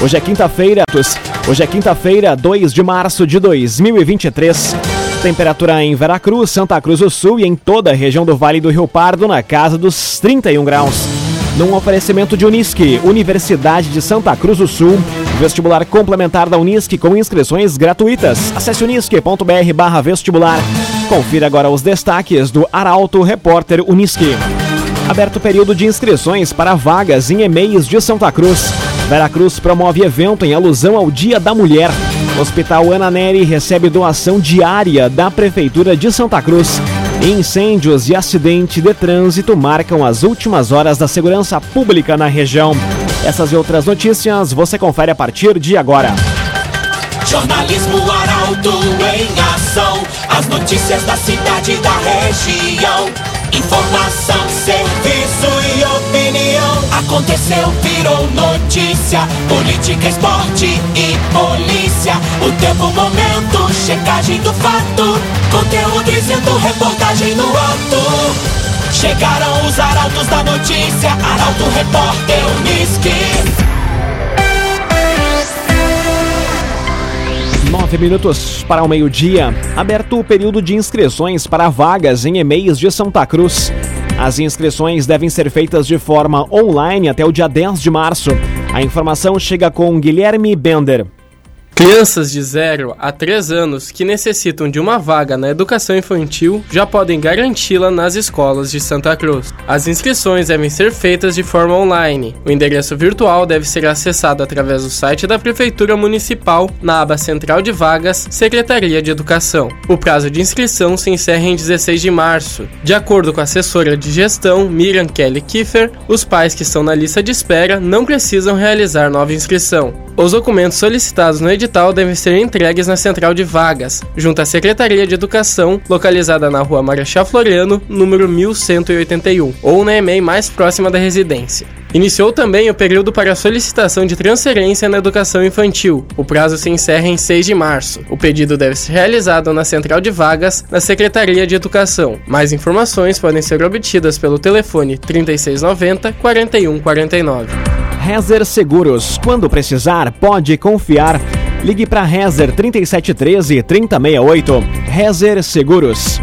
Hoje é quinta-feira. Hoje é quinta-feira, 2 de março de 2023. Temperatura em Veracruz, Santa Cruz do Sul e em toda a região do Vale do Rio Pardo na casa dos 31 graus. Num oferecimento de Unisque, Universidade de Santa Cruz do Sul, vestibular complementar da Unisque com inscrições gratuitas. Acesse unisque.br vestibular. Confira agora os destaques do Arauto Repórter Unisque. Aberto período de inscrições para vagas em e-mails de Santa Cruz. Veracruz promove evento em alusão ao Dia da Mulher. Hospital Ana Neri recebe doação diária da Prefeitura de Santa Cruz. Incêndios e acidente de trânsito marcam as últimas horas da segurança pública na região. Essas e outras notícias você confere a partir de agora. Jornalismo Arauto em ação. As notícias da cidade e da região. Informação. Aconteceu, virou notícia. Política, esporte e polícia. O tempo, momento, checagem do fato. Conteúdo dizendo, reportagem no ato. Chegaram os arautos da notícia. Arauto, repórter, Unisque. Nove minutos para o meio-dia. Aberto o período de inscrições para vagas em e-mails de Santa Cruz. As inscrições devem ser feitas de forma online até o dia 10 de março. A informação chega com Guilherme Bender. Crianças de 0 a 3 anos que necessitam de uma vaga na educação infantil já podem garanti-la nas escolas de Santa Cruz. As inscrições devem ser feitas de forma online. O endereço virtual deve ser acessado através do site da Prefeitura Municipal na aba Central de Vagas, Secretaria de Educação. O prazo de inscrição se encerra em 16 de março. De acordo com a assessora de gestão, Miriam Kelly Kiefer, os pais que estão na lista de espera não precisam realizar nova inscrição. Os documentos solicitados no edital devem ser entregues na central de vagas, junto à Secretaria de Educação, localizada na rua Marechal Floriano, número 1181, ou na EMEI mais próxima da residência. Iniciou também o período para solicitação de transferência na educação infantil. O prazo se encerra em 6 de março. O pedido deve ser realizado na central de vagas da Secretaria de Educação. Mais informações podem ser obtidas pelo telefone 3690 4149. Rezer Seguros. Quando precisar, pode confiar. Ligue para Rezer 3713 3068. Rezer Seguros.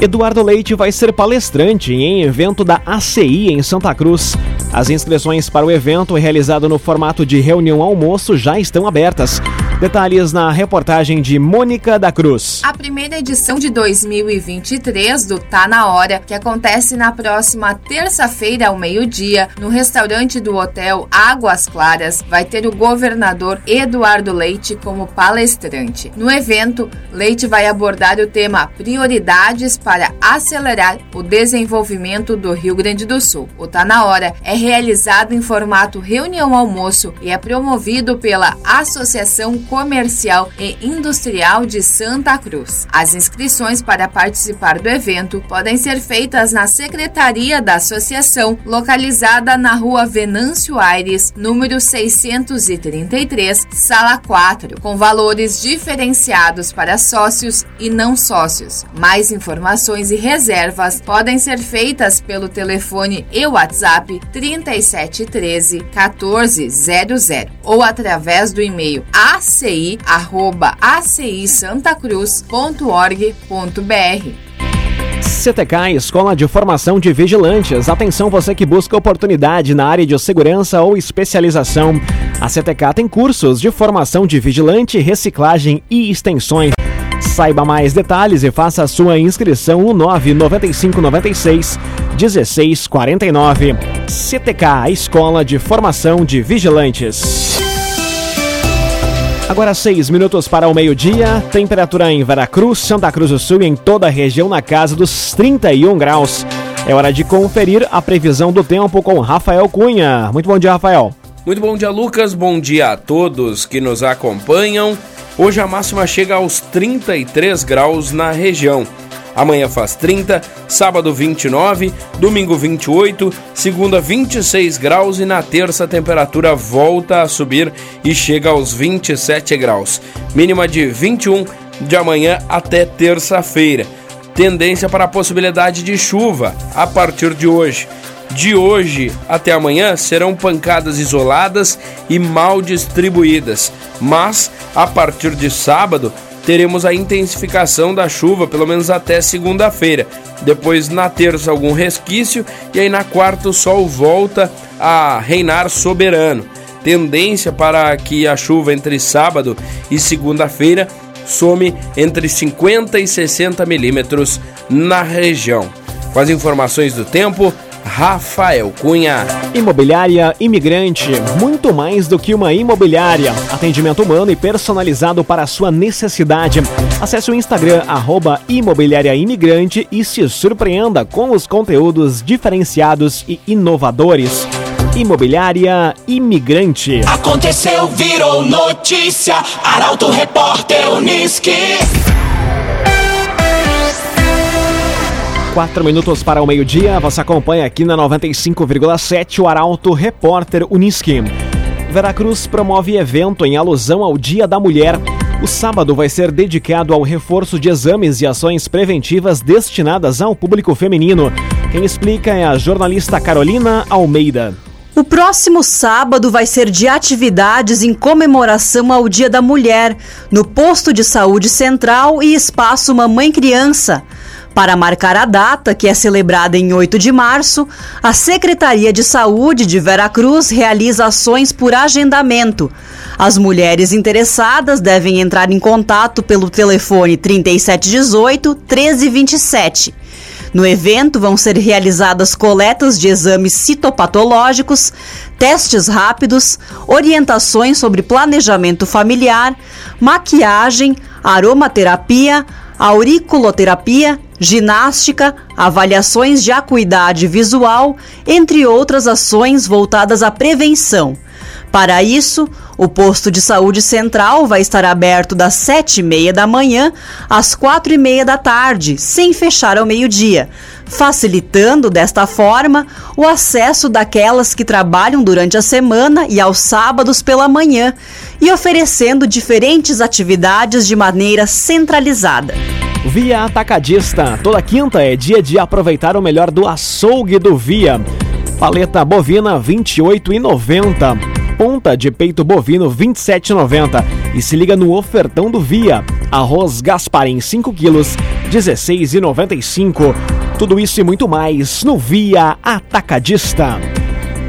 Eduardo Leite vai ser palestrante em evento da ACI em Santa Cruz. As inscrições para o evento, realizado no formato de reunião almoço, já estão abertas. Detalhes na reportagem de Mônica da Cruz. A primeira edição de 2023 do Tá na Hora, que acontece na próxima terça-feira ao meio-dia, no restaurante do Hotel Águas Claras, vai ter o governador Eduardo Leite como palestrante. No evento, Leite vai abordar o tema Prioridades para acelerar o desenvolvimento do Rio Grande do Sul. O Tá na Hora é realizado em formato reunião-almoço e é promovido pela Associação Comercial e Industrial de Santa Cruz. As inscrições para participar do evento podem ser feitas na Secretaria da Associação, localizada na Rua Venâncio Aires, número 633, sala 4, com valores diferenciados para sócios e não sócios. Mais informações e reservas podem ser feitas pelo telefone e WhatsApp 3713 1400 ou através do e-mail aci@acisantacruz.org.br. CTK Escola de Formação de Vigilantes. Atenção você que busca oportunidade na área de segurança ou especialização. A CTK tem cursos de formação de vigilante, reciclagem e extensões. Saiba mais detalhes e faça a sua inscrição no 99596 1649. CTK Escola de Formação de Vigilantes. Agora seis minutos para o meio-dia, temperatura em Veracruz, Santa Cruz do Sul e em toda a região na casa dos 31 graus. É hora de conferir a previsão do tempo com Rafael Cunha. Muito bom dia, Rafael. Muito bom dia, Lucas. Bom dia a todos que nos acompanham. Hoje a máxima chega aos 33 graus na região. Amanhã faz 30, sábado 29, domingo 28, segunda 26 graus e na terça a temperatura volta a subir e chega aos 27 graus. Mínima de 21 de amanhã até terça-feira. Tendência para a possibilidade de chuva a partir de hoje. de hoje até amanhã serão pancadas isoladas e mal distribuídas, mas a partir de sábado teremos a intensificação da chuva, pelo menos até segunda-feira. Depois, na terça, algum resquício, e aí na quarta o sol volta a reinar soberano. Tendência para que a chuva entre sábado e segunda-feira some entre 50 e 60 milímetros na região. Com as informações do tempo, Rafael Cunha. Imobiliária Imigrante, muito mais do que uma imobiliária. Atendimento humano e personalizado para a sua necessidade. Acesse o Instagram, arroba Imobiliária Imigrante e se surpreenda com os conteúdos diferenciados e inovadores. Imobiliária Imigrante. Aconteceu, virou notícia. Arauto Repórter Uniski. Quatro minutos para o meio-dia, você acompanha aqui na 95,7 o Arauto Repórter Uniski. Veracruz promove evento em alusão ao Dia da Mulher. O sábado vai ser dedicado ao reforço de exames e ações preventivas destinadas ao público feminino. Quem explica é a jornalista Carolina Almeida. O próximo sábado vai ser de atividades em comemoração ao Dia da Mulher, no Posto de Saúde Central e Espaço Mamãe Criança. Para marcar a data, que é celebrada em 8 de março, a Secretaria de Saúde de Veracruz realiza ações por agendamento. As mulheres interessadas devem entrar em contato pelo telefone 3718 1327. No evento vão ser realizadas coletas de exames citopatológicos, testes rápidos, orientações sobre planejamento familiar, maquiagem, aromaterapia, auriculoterapia, ginástica, avaliações de acuidade visual, entre outras ações voltadas à prevenção. Para isso, o posto de saúde central vai estar aberto das sete e meia da manhã às quatro e meia da tarde, sem fechar ao meio-dia, facilitando desta forma o acesso daquelas que trabalham durante a semana e aos sábados pela manhã e oferecendo diferentes atividades de maneira centralizada. Via Atacadista. Toda quinta é dia de aproveitar o melhor do açougue do Via. Paleta bovina 28,90. Ponta de peito bovino 27,90. E se liga no ofertão do Via. Arroz Gasparim 5 quilos 16,95. Tudo isso e muito mais no Via Atacadista.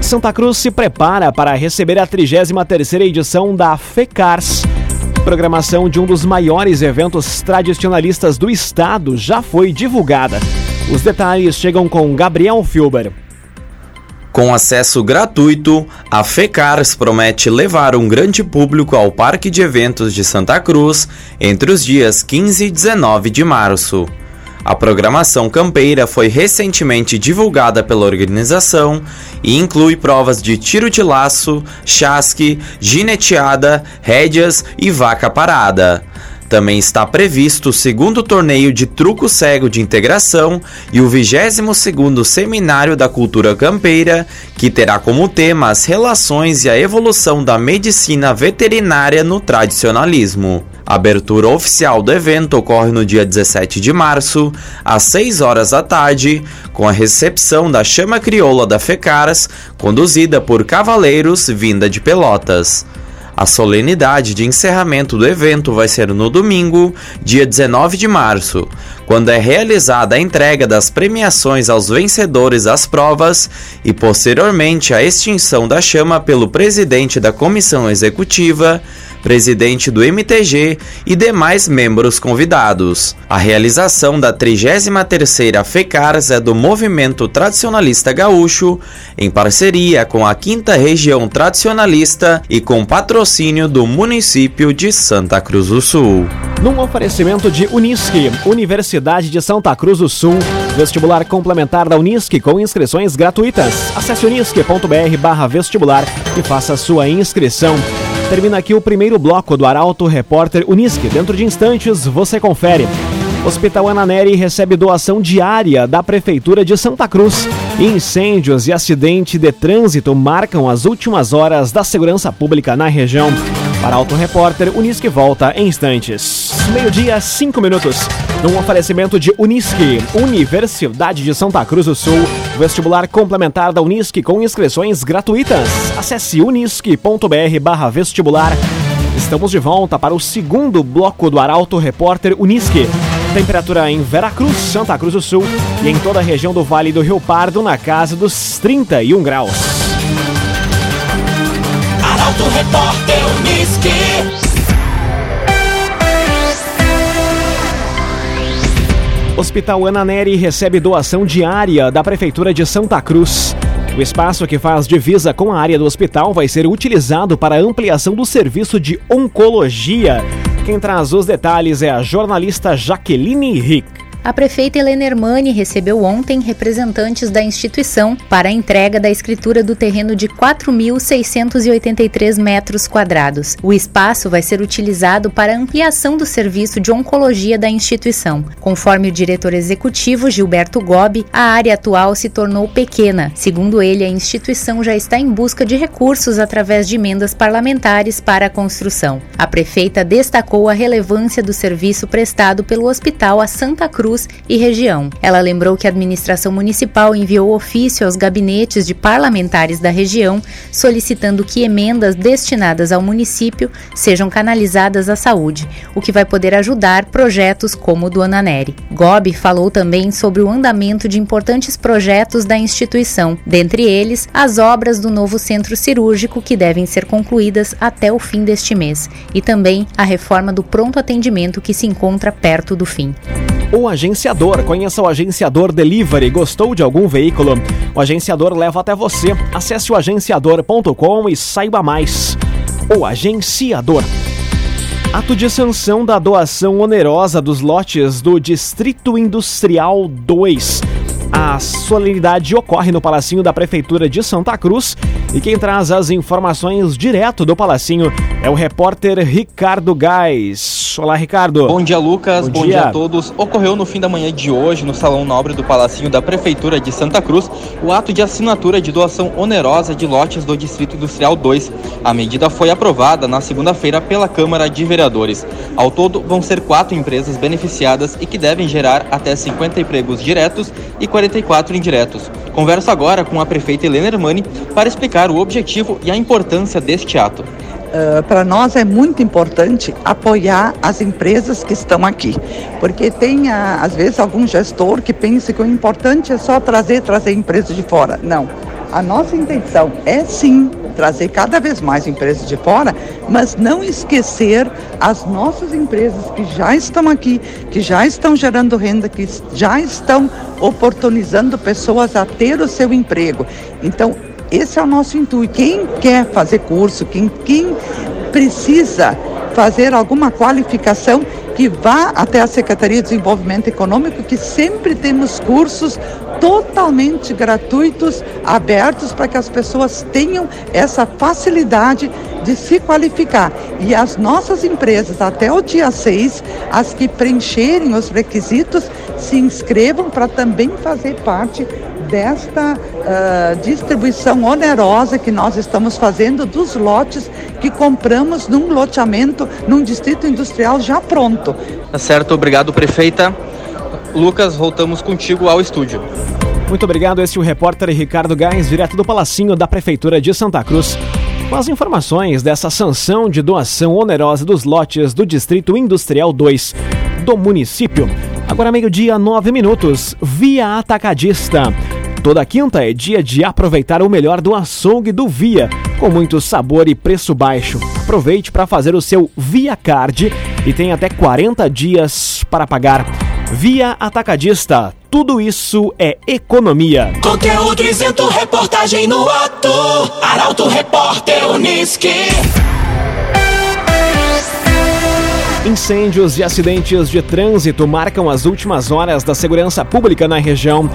Santa Cruz se prepara para receber a 33ª edição da FECARS programação de um dos maiores eventos tradicionalistas do estado já foi divulgada. Os detalhes chegam com Gabriel Filber. Com acesso gratuito, a FECARS promete levar um grande público ao Parque de Eventos de Santa Cruz entre os dias 15 e 19 de março. A programação campeira foi recentemente divulgada pela organização e inclui provas de tiro de laço, chasque, gineteada, rédeas e vaca parada. Também está previsto o segundo torneio de truco cego de integração e o 22º Seminário da Cultura Campeira, que terá como tema as relações e a evolução da medicina veterinária no tradicionalismo. A abertura oficial do evento ocorre no dia 17 de março, às 6 horas da tarde, com a recepção da Chama Crioula da FECARS, conduzida por cavaleiros vinda de Pelotas. A solenidade de encerramento do evento vai ser no domingo, dia 19 de março, quando é realizada a entrega das premiações aos vencedores das provas e posteriormente a extinção da chama pelo presidente da comissão executiva, presidente do MTG e demais membros convidados. A realização da 33ª FECARS é do Movimento Tradicionalista Gaúcho, em parceria com a 5 Região Tradicionalista e com patrocínio do município de Santa Cruz do Sul. Num oferecimento de Unisque, Universidade de Santa Cruz do Sul, vestibular complementar da Unisque com inscrições gratuitas. Acesse unisque.br/vestibular e faça sua inscrição. Termina aqui o primeiro bloco do Arauto Repórter Unisque. Dentro de instantes, você confere. Hospital Ananeri recebe doação diária da Prefeitura de Santa Cruz. Incêndios e acidente de trânsito marcam as últimas horas da segurança pública na região. Para Auto Repórter, Unisque volta em instantes. Meio-dia, cinco minutos. Num oferecimento de Unisque, Universidade de Santa Cruz do Sul, Vestibular complementar da Unisque com inscrições gratuitas. Acesse unisque.br vestibular. Estamos de volta para o segundo bloco do Arauto Repórter Unisque. Temperatura em Veracruz, Santa Cruz do Sul e em toda a região do Vale do Rio Pardo na casa dos 31 graus. Arauto Repórter Unisque. Hospital Ana Neri recebe doação diária da Prefeitura de Santa Cruz. O espaço que faz divisa com a área do hospital vai ser utilizado para a ampliação do serviço de oncologia. Quem traz os detalhes é a jornalista Jaqueline Rick. A prefeita Helena Hermani recebeu ontem representantes da instituição para a entrega da escritura do terreno de 4.683 metros quadrados. O espaço vai ser utilizado para ampliação do serviço de oncologia da instituição. Conforme o diretor executivo Gilberto Gobi, a área atual se tornou pequena. Segundo ele, a instituição já está em busca de recursos através de emendas parlamentares para a construção. A prefeita destacou a relevância do serviço prestado pelo hospital a Santa Cruz E região. Ela lembrou que a administração municipal enviou ofício aos gabinetes de parlamentares da região solicitando que emendas destinadas ao município sejam canalizadas à saúde, o que vai poder ajudar projetos como o do Ananeri. Gobi falou também sobre o andamento de importantes projetos da instituição, dentre eles as obras do novo centro cirúrgico que devem ser concluídas até o fim deste mês, e também a reforma do pronto atendimento que se encontra perto do fim. O agenciador. Conheça o agenciador Delivery. Gostou de algum veículo? O agenciador leva até você. Acesse o agenciador.com e saiba mais. O agenciador. Ato de sanção da doação onerosa dos lotes do Distrito Industrial 2. A solenidade ocorre no Palacinho da Prefeitura de Santa Cruz e quem traz as informações direto do Palacinho é o repórter Ricardo Gás. Olá, Ricardo. Bom dia, Lucas. Bom, Bom dia. dia. a todos. Ocorreu no fim da manhã de hoje, no Salão Nobre do Palacinho da Prefeitura de Santa Cruz, o ato de assinatura de doação onerosa de lotes do Distrito Industrial 2. A medida foi aprovada na segunda-feira pela Câmara de Vereadores. Ao todo, vão ser quatro empresas beneficiadas e que devem gerar até 50 empregos diretos e 44 indiretos. Converso agora com a prefeita Helena Hermani para explicar o objetivo e a importância deste ato. Uh, para nós é muito importante apoiar as empresas que estão aqui, porque tem uh, às vezes algum gestor que pensa que o importante é só trazer trazer empresas de fora. Não, a nossa intenção é sim trazer cada vez mais empresas de fora, mas não esquecer as nossas empresas que já estão aqui, que já estão gerando renda, que já estão oportunizando pessoas a ter o seu emprego. Então, esse é o nosso intuito. Quem quer fazer curso, quem, quem precisa fazer alguma qualificação, que vá até a Secretaria de Desenvolvimento Econômico, que sempre temos cursos totalmente gratuitos, abertos para que as pessoas tenham essa facilidade de se qualificar. E as nossas empresas, até o dia 6, as que preencherem os requisitos, se inscrevam para também fazer parte desta uh, distribuição onerosa que nós estamos fazendo dos lotes que compramos num loteamento, num distrito industrial já pronto. Tá certo, obrigado, prefeita. Lucas, voltamos contigo ao estúdio. Muito obrigado, esse é o repórter Ricardo Gás, direto do Palacinho da Prefeitura de Santa Cruz. Com as informações dessa sanção de doação onerosa dos lotes do Distrito Industrial 2 do município. Agora meio-dia, nove minutos, via atacadista. Toda quinta é dia de aproveitar o melhor do açougue do Via, com muito sabor e preço baixo. Aproveite para fazer o seu Via Card e tem até 40 dias para pagar. Via Atacadista, tudo isso é economia. Conteúdo isento, reportagem no ato. Arauto Repórter Uniski. Incêndios e acidentes de trânsito marcam as últimas horas da segurança pública na região.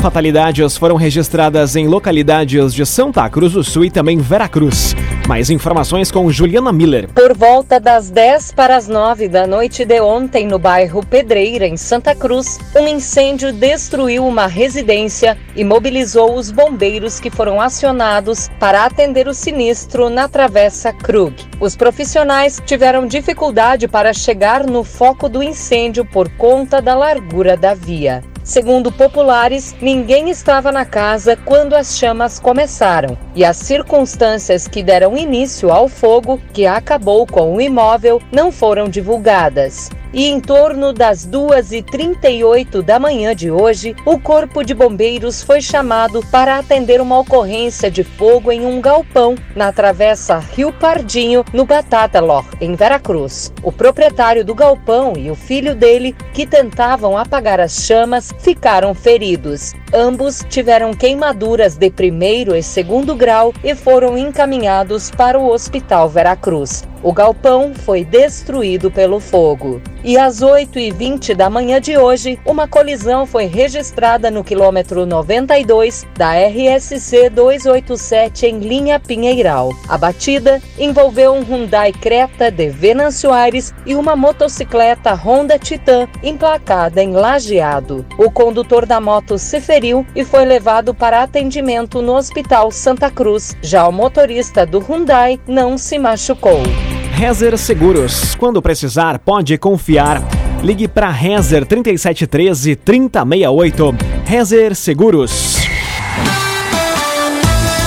Fatalidades foram registradas em localidades de Santa Cruz do Sul e também Veracruz. Mais informações com Juliana Miller. Por volta das 10 para as 9 da noite de ontem, no bairro Pedreira, em Santa Cruz, um incêndio destruiu uma residência e mobilizou os bombeiros que foram acionados para atender o sinistro na Travessa Krug. Os profissionais tiveram dificuldade para chegar no foco do incêndio por conta da largura da via. Segundo populares, ninguém estava na casa quando as chamas começaram e as circunstâncias que deram início ao fogo, que acabou com o imóvel, não foram divulgadas e em torno das 2h38 da manhã de hoje, o Corpo de Bombeiros foi chamado para atender uma ocorrência de fogo em um galpão na travessa Rio Pardinho, no Batataló, em Veracruz. O proprietário do galpão e o filho dele, que tentavam apagar as chamas, ficaram feridos. Ambos tiveram queimaduras de primeiro e segundo grau e foram encaminhados para o Hospital Veracruz. O galpão foi destruído pelo fogo. E às 8h20 da manhã de hoje, uma colisão foi registrada no quilômetro 92 da RSC 287 em linha Pinheiral. A batida envolveu um Hyundai Creta de Venâncio Aires e uma motocicleta Honda Titan emplacada em Lajeado. O condutor da moto se feriu e foi levado para atendimento no Hospital Santa Cruz. Já o motorista do Hyundai não se machucou. Rezer Seguros. Quando precisar, pode confiar. Ligue para Rezer 3713 3068. Rezer Seguros.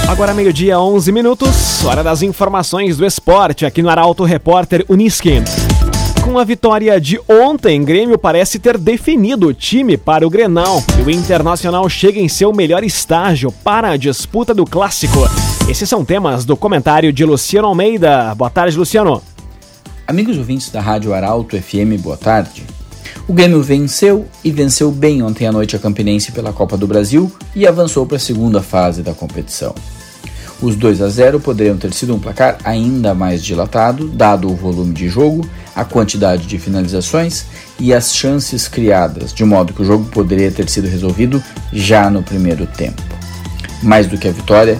Agora meio-dia, 11 minutos, hora das informações do esporte aqui no Arauto Repórter Uniski. Com a vitória de ontem, Grêmio parece ter definido o time para o Grenal e o Internacional chega em seu melhor estágio para a disputa do Clássico. Esses são temas do comentário de Luciano Almeida. Boa tarde, Luciano. Amigos ouvintes da Rádio Arauto FM, boa tarde. O Grêmio venceu e venceu bem ontem à noite a Campinense pela Copa do Brasil e avançou para a segunda fase da competição. Os 2 a 0 poderiam ter sido um placar ainda mais dilatado, dado o volume de jogo, a quantidade de finalizações e as chances criadas, de modo que o jogo poderia ter sido resolvido já no primeiro tempo. Mais do que a vitória,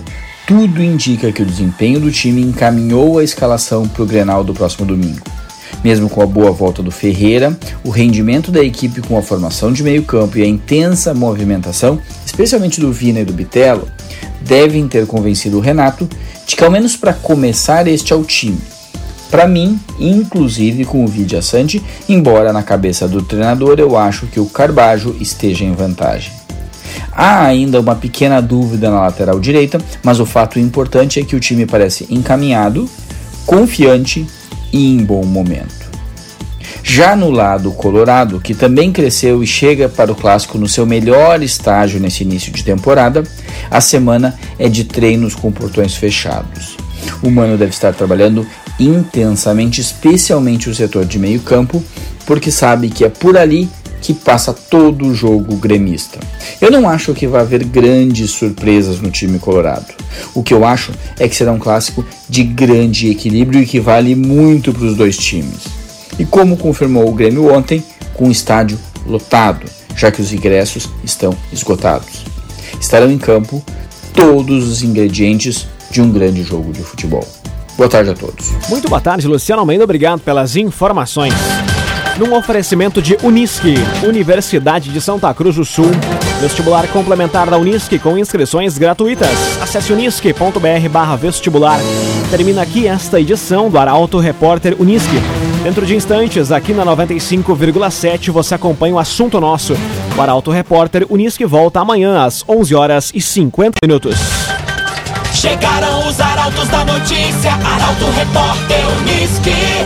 tudo indica que o desempenho do time encaminhou a escalação para o Grenal do próximo domingo. Mesmo com a boa volta do Ferreira, o rendimento da equipe com a formação de meio campo e a intensa movimentação, especialmente do Vina e do Bitelo, devem ter convencido o Renato de que ao menos para começar este é o time. Para mim, inclusive com o Vidia Sante, embora na cabeça do treinador eu acho que o Carbajo esteja em vantagem. Há ainda uma pequena dúvida na lateral direita, mas o fato importante é que o time parece encaminhado, confiante e em bom momento. Já no lado colorado, que também cresceu e chega para o clássico no seu melhor estágio nesse início de temporada, a semana é de treinos com portões fechados. O Mano deve estar trabalhando intensamente, especialmente o setor de meio-campo, porque sabe que é por ali que passa todo o jogo gremista. Eu não acho que vai haver grandes surpresas no time colorado. O que eu acho é que será um clássico de grande equilíbrio e que vale muito para os dois times. E como confirmou o Grêmio ontem, com o estádio lotado, já que os ingressos estão esgotados. Estarão em campo todos os ingredientes de um grande jogo de futebol. Boa tarde a todos. Muito boa tarde, Luciano Almeida. Obrigado pelas informações num oferecimento de Unisque, Universidade de Santa Cruz do Sul. Vestibular complementar da Unisque com inscrições gratuitas. Acesse unisque.br barra vestibular. Termina aqui esta edição do Arauto Repórter Unisque. Dentro de instantes, aqui na 95,7, você acompanha o assunto nosso. O Arauto Repórter Unisque volta amanhã às 11 horas e 50 minutos. Chegaram os arautos da notícia, Arauto Repórter Unisque.